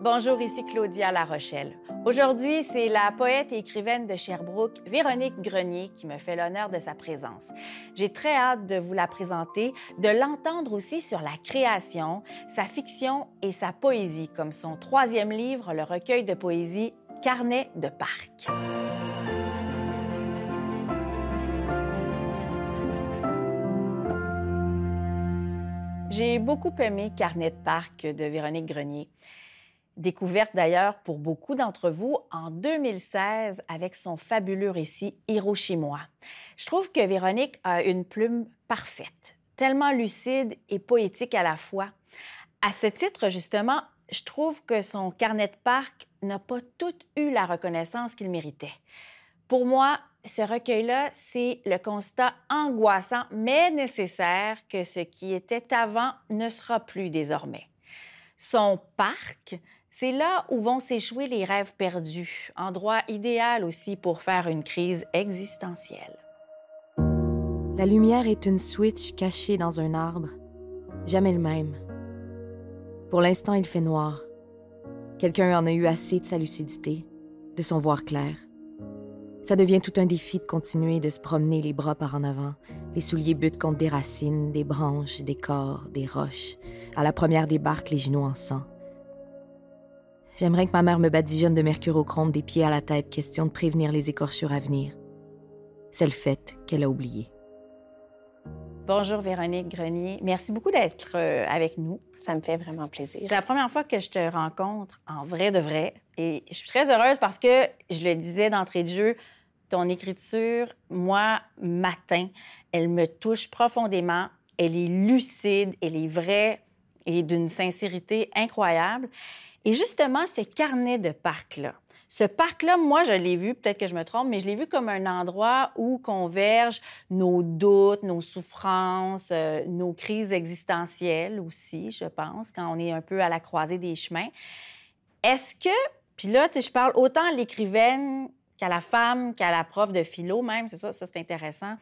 Bonjour, ici Claudia La Rochelle. Aujourd'hui, c'est la poète et écrivaine de Sherbrooke, Véronique Grenier, qui me fait l'honneur de sa présence. J'ai très hâte de vous la présenter, de l'entendre aussi sur la création, sa fiction et sa poésie, comme son troisième livre, le recueil de poésie Carnet de parc. J'ai beaucoup aimé Carnet de parc de Véronique Grenier découverte d'ailleurs pour beaucoup d'entre vous en 2016 avec son fabuleux récit Hiroshima. Je trouve que Véronique a une plume parfaite, tellement lucide et poétique à la fois. À ce titre, justement, je trouve que son carnet de parc n'a pas tout eu la reconnaissance qu'il méritait. Pour moi, ce recueil-là, c'est le constat angoissant mais nécessaire que ce qui était avant ne sera plus désormais. Son parc, c'est là où vont s'échouer les rêves perdus, endroit idéal aussi pour faire une crise existentielle. La lumière est une switch cachée dans un arbre, jamais le même. Pour l'instant, il fait noir. Quelqu'un en a eu assez de sa lucidité, de son voir clair. Ça devient tout un défi de continuer de se promener les bras par en avant, les souliers butent contre des racines, des branches, des corps, des roches. À la première débarque, les genoux en sang. J'aimerais que ma mère me badigeonne de mercurochrome des pieds à la tête, question de prévenir les écorchures à venir. C'est le fait qu'elle a oublié. Bonjour Véronique Grenier. Merci beaucoup d'être euh, avec nous. Ça me fait vraiment plaisir. C'est la première fois que je te rencontre en vrai de vrai. Et je suis très heureuse parce que, je le disais d'entrée de jeu, ton écriture, moi, matin, elle me touche profondément. Elle est lucide, elle est vraie et d'une sincérité incroyable. Et justement, ce carnet de parc-là, ce parc-là, moi, je l'ai vu, peut-être que je me trompe, mais je l'ai vu comme un endroit où convergent nos doutes, nos souffrances, euh, nos crises existentielles aussi, je pense, quand on est un peu à la croisée des chemins. Est-ce que, puis là, je parle autant à l'écrivaine qu'à la femme, qu'à la prof de philo même, c'est ça, ça c'est intéressant.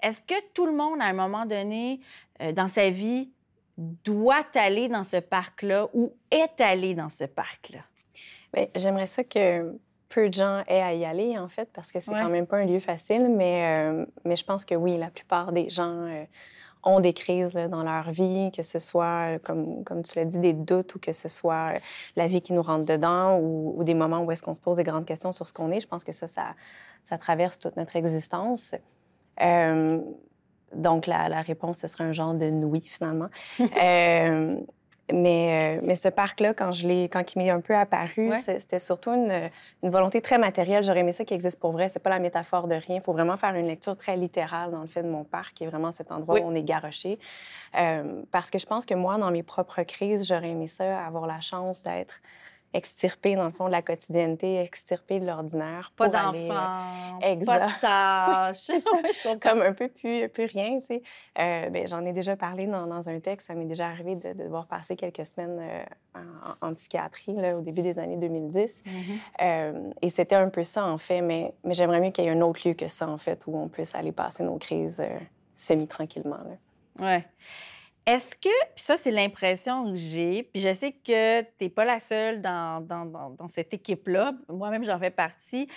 Est-ce que tout le monde, à un moment donné, euh, dans sa vie, doit aller dans ce parc-là ou est allé dans ce parc-là? Bien, j'aimerais ça que peu de gens aient à y aller, en fait, parce que c'est quand même pas un lieu facile, mais, euh, mais je pense que oui, la plupart des gens euh, ont des crises dans leur vie, que ce soit, comme, comme tu l'as dit, des doutes ou que ce soit euh, la vie qui nous rentre dedans ou, des moments où est-ce qu'on se pose des grandes questions sur ce qu'on est. Je pense que ça, ça, ça traverse toute notre existence. Donc, la, réponse, ce serait un genre de oui, finalement. Euh, mais, euh, mais ce parc-là, quand, je quand il m'est un peu apparu, c'était surtout une, volonté très matérielle. J'aurais aimé ça qui existe pour vrai. C'est pas la métaphore de rien. Il faut vraiment faire une lecture très littérale dans le fait de mon parc, qui est vraiment cet endroit où on est garoché. Euh, parce que je pense que moi, dans mes propres crises, j'aurais aimé ça, avoir la chance d'être extirper, dans le fond, de la quotidienneté, extirper de l'ordinaire. Pas d'enfants, pas de tâches. Comme un peu plus, plus rien, tu sais. Euh, ben, J'en ai déjà parlé dans, dans un texte. Ça m'est déjà arrivé de, devoir passer quelques semaines euh, en, psychiatrie là, au début des années 2010. Mm-hmm. euh, et c'était un peu ça, en fait. Mais, mais j'aimerais mieux qu'il y ait un autre lieu que ça, en fait, où on puisse aller passer nos crises euh, semi-tranquillement. Ouais. Est-ce que, puis ça, c'est l'impression que j'ai, puis je sais que tu n'es pas la seule dans, dans, dans, cette équipe-là, moi-même j'en fais partie,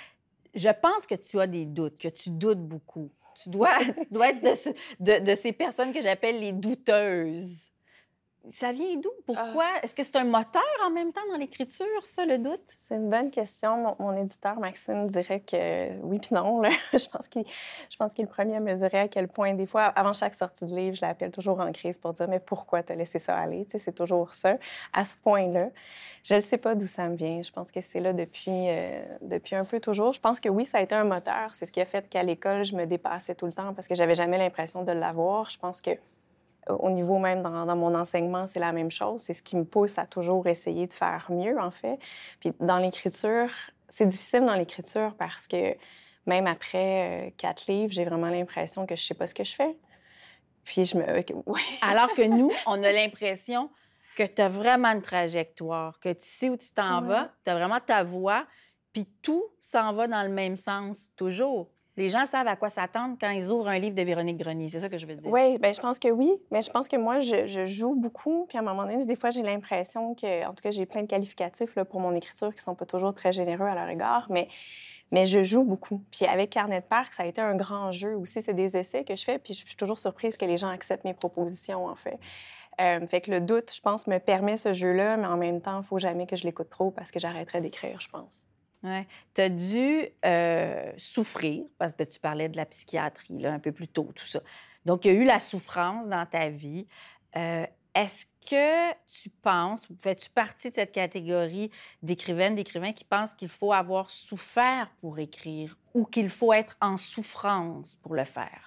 je pense que tu as des doutes, que tu doutes beaucoup. Tu dois, dois être de, de, de ces personnes que j'appelle les douteuses. Ça vient d'où? Pourquoi? Ah. Est-ce que c'est un moteur en même temps dans l'écriture, ça, le doute? C'est une bonne question. Mon, éditeur, Maxime, dirait que oui puis non. je pense qu'il est le premier à mesurer à quel point, des fois, avant chaque sortie de livre, je l'appelle toujours en crise pour dire « Mais pourquoi t'as laissé ça aller? » C'est toujours ça, à ce point-là. Je ne sais pas d'où ça me vient. Je pense que c'est là depuis, euh, depuis un peu toujours. Je pense que oui, ça a été un moteur. C'est ce qui a fait qu'à l'école, je me dépassais tout le temps parce que j'avais jamais l'impression de l'avoir. Je pense que au niveau même dans, mon enseignement, c'est la même chose. C'est ce qui me pousse à toujours essayer de faire mieux, en fait. Puis dans l'écriture, c'est difficile dans l'écriture parce que même après euh, quatre livres, j'ai vraiment l'impression que je sais pas ce que je fais. Puis je me... Alors que nous, on a l'impression que tu as vraiment une trajectoire, que tu sais où tu t'en vas, tu as vraiment ta voie, puis tout s'en va dans le même sens toujours. Les gens savent à quoi s'attendre quand ils ouvrent un livre de Véronique Grenier. C'est ça que je veux dire. Oui, ben je pense que oui. Mais je pense que moi, je, joue beaucoup. Puis à un moment donné, des fois, j'ai l'impression que, en tout cas, j'ai plein de qualificatifs pour mon écriture qui sont pas toujours très généreux à leur égard. Mais mais je joue beaucoup. Puis avec Carnet de Parc, ça a été un grand jeu aussi. C'est des essais que je fais, puis je suis toujours surprise que les gens acceptent mes propositions, en fait. Euh, fait que le doute, je pense, me permet ce jeu-là, mais en même temps, il faut jamais que je l'écoute trop parce que j'arrêterai d'écrire, je pense. Ouais. Tu as dû euh, souffrir, parce que tu parlais de la psychiatrie là, un peu plus tôt, tout ça. Donc, il y a eu la souffrance dans ta vie. Euh, est-ce que tu penses, fais-tu partie de cette catégorie d'écrivaines, d'écrivains qui pensent qu'il faut avoir souffert pour écrire ou qu'il faut être en souffrance pour le faire?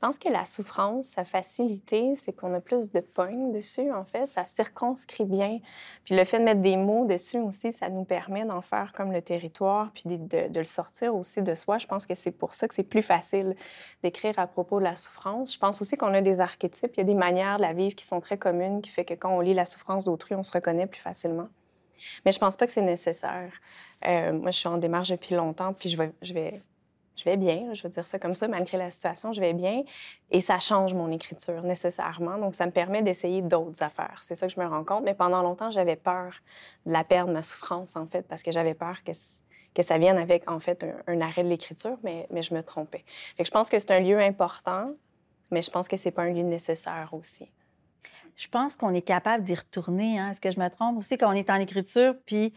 Je pense que la souffrance, sa facilité, c'est qu'on a plus de points dessus, en fait. Ça circonscrit bien. Puis le fait de mettre des mots dessus aussi, ça nous permet d'en faire comme le territoire, puis de, de, le sortir aussi de soi. Je pense que c'est pour ça que c'est plus facile d'écrire à propos de la souffrance. Je pense aussi qu'on a des archétypes, il y a des manières de la vivre qui sont très communes, qui fait que quand on lit la souffrance d'autrui, on se reconnaît plus facilement. Mais je pense pas que c'est nécessaire. Euh, moi, je suis en démarche depuis longtemps, puis je vais, je vais je vais bien, je vais dire ça comme ça, malgré la situation, je vais bien. Et ça change mon écriture nécessairement. Donc, ça me permet d'essayer d'autres affaires. C'est ça que je me rends compte. Mais pendant longtemps, j'avais peur de la perdre, ma souffrance, en fait, parce que j'avais peur que, que ça vienne avec, en fait, un, arrêt de l'écriture, mais, mais je me trompais. Fait je pense que c'est un lieu important, mais je pense que c'est pas un lieu nécessaire aussi. Je pense qu'on est capable d'y retourner. Hein? Est-ce que je me trompe? Aussi quand on est en écriture, puis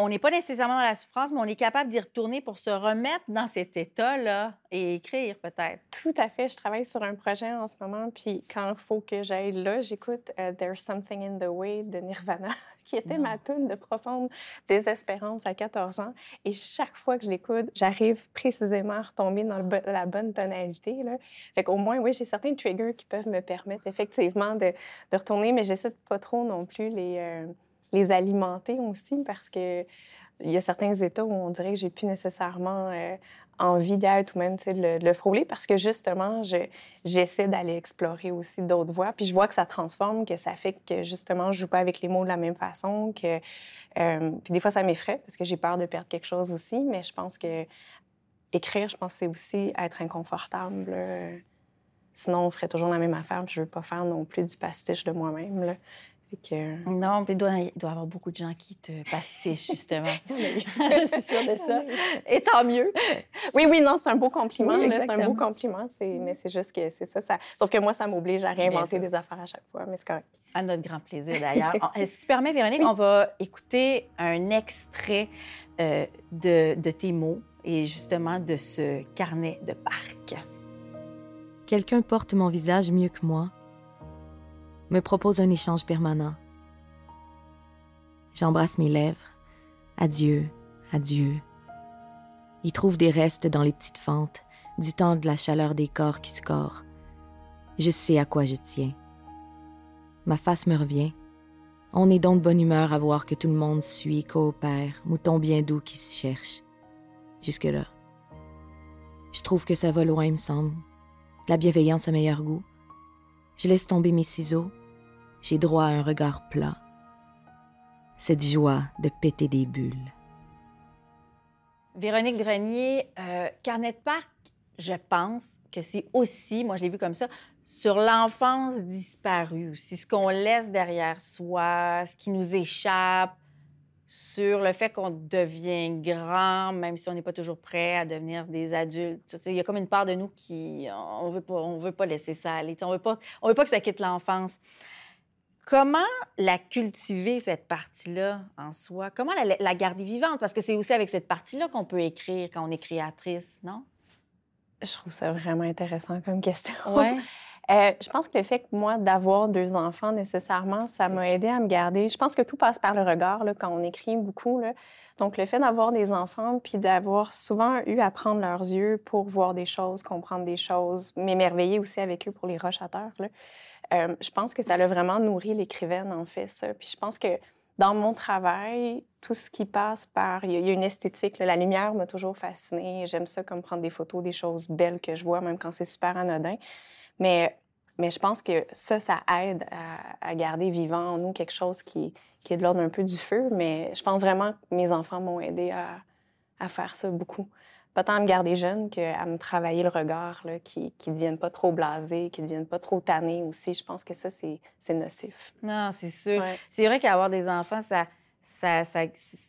on n'est pas nécessairement dans la souffrance, mais on est capable d'y retourner pour se remettre dans cet état-là et écrire peut-être. Tout à fait. Je travaille sur un projet en ce moment, puis quand il faut que j'aille là, j'écoute euh, There's Something in the Way de Nirvana, qui était ma tune de profonde désespérance à 14 ans. Et chaque fois que je l'écoute, j'arrive précisément à retomber dans la bonne tonalité. Là. Fait qu'au moins, oui, j'ai certains triggers qui peuvent me permettre effectivement de, retourner, mais j'essaie de pas trop non plus les... Euh, les alimenter aussi parce que il y a certains états où on dirait que j'ai plus nécessairement euh, envie d'être ou même de le, le frôler parce que justement, j'essaie d'aller explorer aussi d'autres voies. Puis je vois que ça transforme, que ça fait que justement, je joue pas avec les mots de la même façon. Que, euh, puis des fois, ça m'effraie parce que j'ai peur de perdre quelque chose aussi. Mais je pense que écrire, je pense c'est aussi être inconfortable. Sinon, on ferait toujours la même affaire. Puis je veux pas faire non plus du pastiche de moi-même. Non, mais il doit, y avoir beaucoup de gens qui te pastichent, justement. je suis sûre de ça. Et tant mieux. Oui, oui, non, c'est un beau compliment. c'est un beau compliment. Mais c'est juste que c'est ça, ça, Sauf que moi, ça m'oblige à réinventer des affaires à chaque fois, mais c'est correct. À notre grand plaisir, d'ailleurs. si tu permets, Véronique, on va écouter un extrait euh, de, de tes mots et justement de ce carnet de parc. Quelqu'un porte mon visage mieux que moi me propose un échange permanent. J'embrasse mes lèvres. Adieu, adieu. Il trouve des restes dans les petites fentes, du temps de la chaleur des corps qui scorent. Je sais à quoi je tiens. Ma face me revient. On est donc de bonne humeur à voir que tout le monde suit, coopère, mouton bien doux qui se cherche. Jusque-là. Je trouve que ça va loin, me semble. La bienveillance a meilleur goût. Je laisse tomber mes ciseaux, j'ai droit à un regard plat. Cette joie de péter des bulles. Véronique Grenier, euh, Carnet de Parc, je pense que c'est aussi, moi je l'ai vu comme ça, sur l'enfance disparue aussi, ce qu'on laisse derrière soi, ce qui nous échappe, sur le fait qu'on devient grand, même si on n'est pas toujours prêt à devenir des adultes. Il y a comme une part de nous qui, on veut pas, on veut pas laisser ça aller. On veut pas, on veut pas que ça quitte l'enfance. Comment la cultiver, cette partie-là, en soi? Comment la, garder vivante? Parce que c'est aussi avec cette partie-là qu'on peut écrire quand on est créatrice, non? Je trouve ça vraiment intéressant comme question. Ouais. Euh, je pense que le fait que moi, d'avoir deux enfants, nécessairement, ça m'a aidé à me garder. Je pense que tout passe par le regard là, quand on écrit beaucoup. Là. Donc, le fait d'avoir des enfants, puis d'avoir souvent eu à prendre leurs yeux pour voir des choses, comprendre des choses, m'émerveiller aussi avec eux pour les rochateurs, là. Euh, je pense que ça a vraiment nourri l'écrivaine, en fait, ça. Puis je pense que dans mon travail, tout ce qui passe par... Il y a une esthétique. La lumière m'a toujours fascinée. J'aime ça comme prendre des photos des choses belles que je vois, même quand c'est super anodin. Mais, je pense que ça, ça aide à, garder vivant en nous quelque chose qui, est de l'ordre un peu du feu. Mais je pense vraiment que mes enfants m'ont aidé à faire ça beaucoup pas tant à me garder jeune qu'à me travailler le regard, là, qui ne devienne pas trop blasé, qui ne devienne pas trop tanné aussi. Je pense que ça, c'est nocif. Non, c'est sûr. C'est vrai qu'avoir des enfants, ça, ça, ça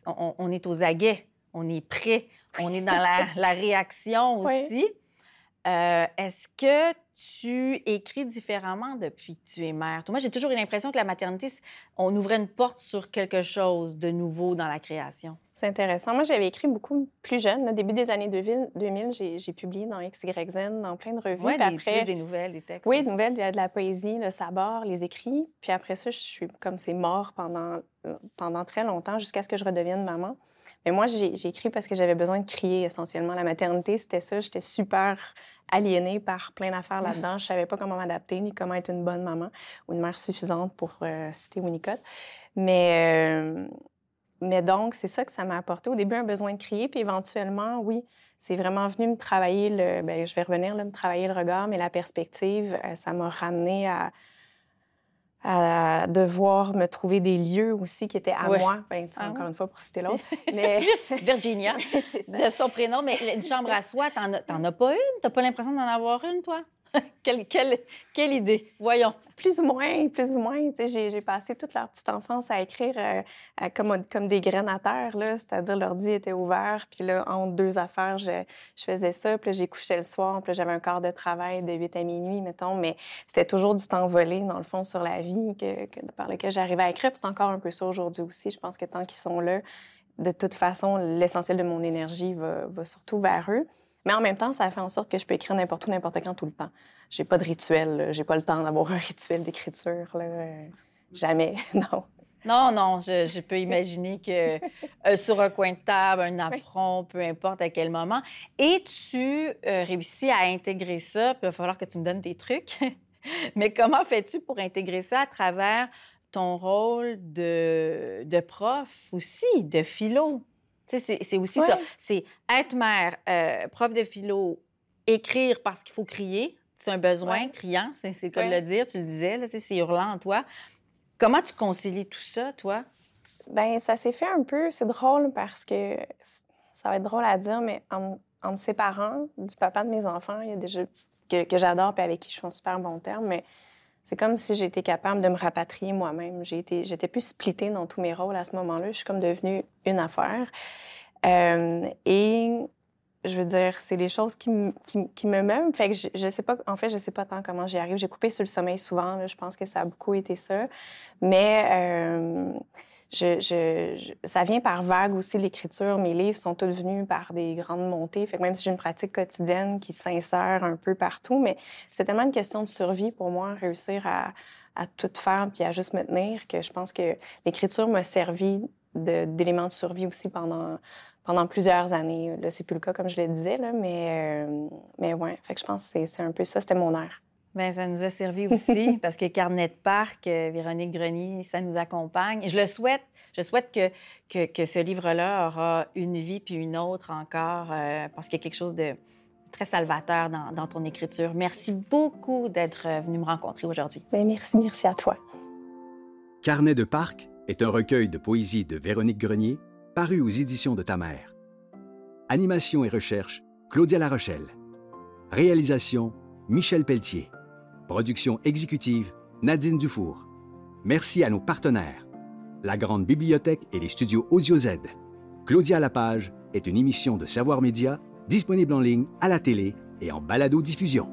on, est aux aguets, on est prêt, on est dans la, la réaction aussi. Euh, est-ce que tu écris différemment depuis que tu es mère? Moi, j'ai toujours eu l'impression que la maternité, on ouvrait une porte sur quelque chose de nouveau dans la création. C'est intéressant. Moi, j'avais écrit beaucoup plus jeune. Au début des années 2000, j'ai publié dans XYZ, dans plein de revues. Oui, après, des nouvelles, des textes. Oui, des nouvelles, il y a de la poésie, le sabord, les écrits. Puis après ça, je suis comme c'est mort pendant, pendant très longtemps jusqu'à ce que je redevienne maman. Mais moi, j'ai écrit parce que j'avais besoin de crier essentiellement. La maternité, c'était ça. J'étais super aliénée par plein d'affaires là-dedans. Je savais pas comment m'adapter ni comment être une bonne maman ou une mère suffisante pour euh, citer Winnicott. Mais, euh, mais donc, c'est ça que ça m'a apporté. Au début, un besoin de crier, puis éventuellement, oui, c'est vraiment venu me travailler le. Bien, je vais revenir là, me travailler le regard, mais la perspective, euh, ça m'a ramené à à devoir me trouver des lieux aussi qui étaient à moi. Ben, ah encore une fois, pour citer l'autre. Mais... Virginia, de son prénom. Mais une chambre à soi, t'en as, as pas une? T'as pas l'impression d'en avoir une, toi? quelle, idée? Voyons. Plus ou moins, plus ou moins. J'ai passé toute leur petite enfance à écrire euh, comme, comme des graines à terre, c'est-à-dire l'ordi était ouvert, puis là, entre deux affaires, je, faisais ça, puis j'ai couché le soir, puis j'avais un quart de travail de 8 à minuit, mettons, mais c'était toujours du temps volé, dans le fond, sur la vie par lequel j'arrivais à écrire, c'est encore un peu ça aujourd'hui aussi. Je pense que tant qu'ils sont là, de toute façon, l'essentiel de mon énergie va surtout vers eux. Mais en même temps, ça fait en sorte que je peux écrire n'importe où, n'importe quand, tout le temps. J'ai pas de rituel. J'ai pas le temps d'avoir un rituel d'écriture. Jamais, non. Non, non, je, peux imaginer que euh, sur un coin de table, un apron, peu importe à quel moment. Et tu euh, réussis à intégrer ça, puis il va falloir que tu me donnes tes trucs. Mais comment fais-tu pour intégrer ça à travers ton rôle de, de prof aussi, de philo? C'est aussi ça. C'est être mère, euh, prof de philo, écrire parce qu'il faut crier. C'est un besoin criant, c'est le cas de le dire, tu le disais, c'est hurlant en toi. Comment tu concilies tout ça, toi? Bien, ça s'est fait un peu, c'est drôle parce que ça va être drôle à dire, mais en, entre ses parents, du papa de mes enfants, il y a des jeux que, que j'adore et avec qui je suis en super bon terme, mais c'est comme si j'étais capable de me rapatrier moi-même. J'étais plus splittée dans tous mes rôles à ce moment-là. Je suis comme devenue une affaire. Euh, et je veux dire, c'est les choses qui, qui, me m'aiment. Fait que je, je, sais pas, en fait, je sais pas tant comment j'y arrive. J'ai coupé sur le sommeil souvent. je pense que ça a beaucoup été ça. Mais euh, ça vient par vague aussi, l'écriture. Mes livres sont tous venus par des grandes montées. Fait que même si j'ai une pratique quotidienne qui s'insère un peu partout, mais c'est tellement une question de survie pour moi, réussir à, tout faire puis à juste me tenir, que je pense que l'écriture m'a servi d'élément de, survie aussi pendant, pendant plusieurs années. Là, c'est plus le cas, comme je le disais, là, mais, euh, mais ouais, fait que je pense que c'est un peu ça, c'était mon air. Bien, ça nous a servi aussi parce que Carnet de Parc, euh, Véronique Grenier, ça nous accompagne. Je le souhaite. Je souhaite que, que, que ce livre-là aura une vie puis une autre encore euh, parce qu'il y a quelque chose de très salvateur dans, dans ton écriture. Merci beaucoup d'être euh, venu me rencontrer aujourd'hui. Bien, merci, merci à toi. Carnet de Parc est un recueil de poésie de Véronique Grenier paru aux éditions de ta mère. Animation et recherche, Claudia Larochelle. Réalisation, Michel Pelletier. Production exécutive, Nadine Dufour. Merci à nos partenaires, la Grande Bibliothèque et les studios Audio Z. Claudia Lapage est une émission de Savoir Média disponible en ligne, à la télé et en balado-diffusion.